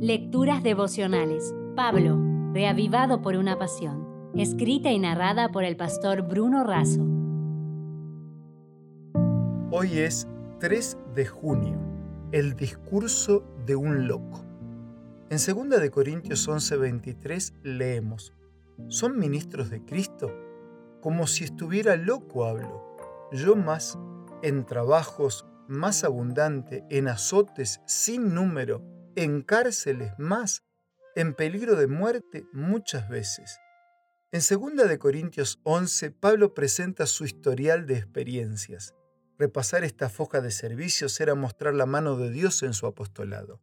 Lecturas devocionales. Pablo, reavivado por una pasión. Escrita y narrada por el pastor Bruno Razo. Hoy es 3 de junio, el discurso de un loco. En 2 de Corintios 11:23 leemos: ¿Son ministros de Cristo? Como si estuviera loco hablo. Yo más en trabajos más abundante, en azotes sin número, en cárceles más, en peligro de muerte muchas veces. En 2 de Corintios 11, Pablo presenta su historial de experiencias. Repasar esta foja de servicios era mostrar la mano de Dios en su apostolado.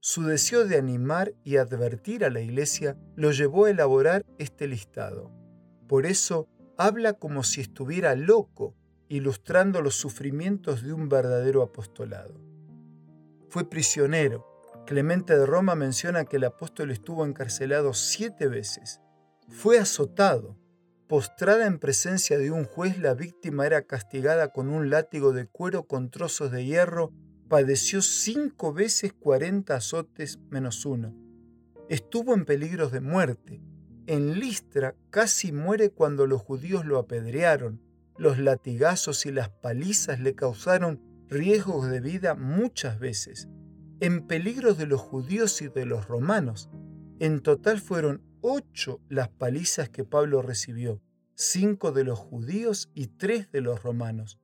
Su deseo de animar y advertir a la iglesia lo llevó a elaborar este listado. Por eso habla como si estuviera loco ilustrando los sufrimientos de un verdadero apostolado. Fue prisionero. Clemente de Roma menciona que el apóstol estuvo encarcelado siete veces. Fue azotado. Postrada en presencia de un juez, la víctima era castigada con un látigo de cuero con trozos de hierro. Padeció cinco veces cuarenta azotes menos uno. Estuvo en peligros de muerte. En Listra casi muere cuando los judíos lo apedrearon los latigazos y las palizas le causaron riesgos de vida muchas veces, en peligro de los judíos y de los romanos. En total fueron ocho las palizas que Pablo recibió, cinco de los judíos y tres de los romanos.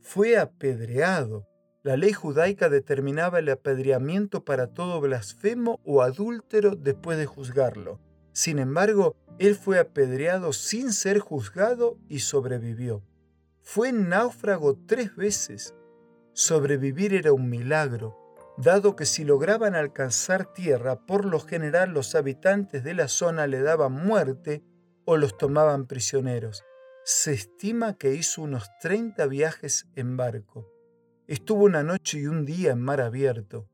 Fue apedreado. La ley judaica determinaba el apedreamiento para todo blasfemo o adúltero después de juzgarlo. Sin embargo, él fue apedreado sin ser juzgado y sobrevivió. Fue náufrago tres veces. Sobrevivir era un milagro, dado que si lograban alcanzar tierra, por lo general los habitantes de la zona le daban muerte o los tomaban prisioneros. Se estima que hizo unos 30 viajes en barco. Estuvo una noche y un día en mar abierto,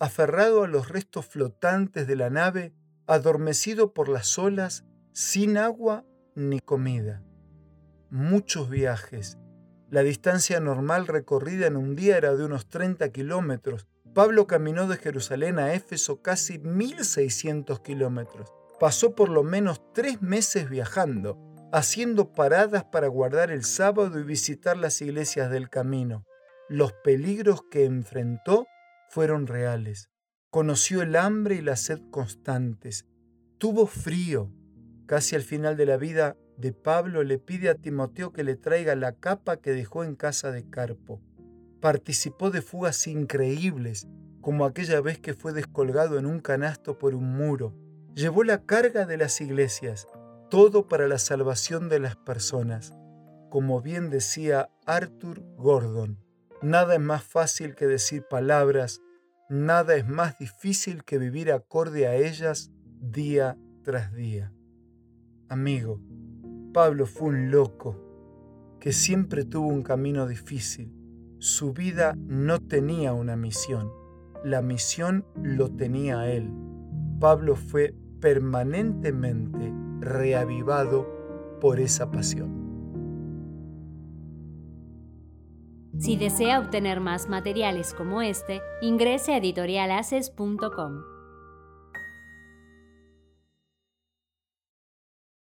aferrado a los restos flotantes de la nave, adormecido por las olas, sin agua ni comida muchos viajes. La distancia normal recorrida en un día era de unos 30 kilómetros. Pablo caminó de Jerusalén a Éfeso casi 1.600 kilómetros. Pasó por lo menos tres meses viajando, haciendo paradas para guardar el sábado y visitar las iglesias del camino. Los peligros que enfrentó fueron reales. Conoció el hambre y la sed constantes. Tuvo frío. Casi al final de la vida de Pablo le pide a Timoteo que le traiga la capa que dejó en casa de Carpo. Participó de fugas increíbles, como aquella vez que fue descolgado en un canasto por un muro. Llevó la carga de las iglesias, todo para la salvación de las personas. Como bien decía Arthur Gordon, nada es más fácil que decir palabras, nada es más difícil que vivir acorde a ellas día tras día. Amigo, Pablo fue un loco que siempre tuvo un camino difícil. Su vida no tenía una misión, la misión lo tenía él. Pablo fue permanentemente reavivado por esa pasión. Si desea obtener más materiales como este, ingrese a editorialaces.com.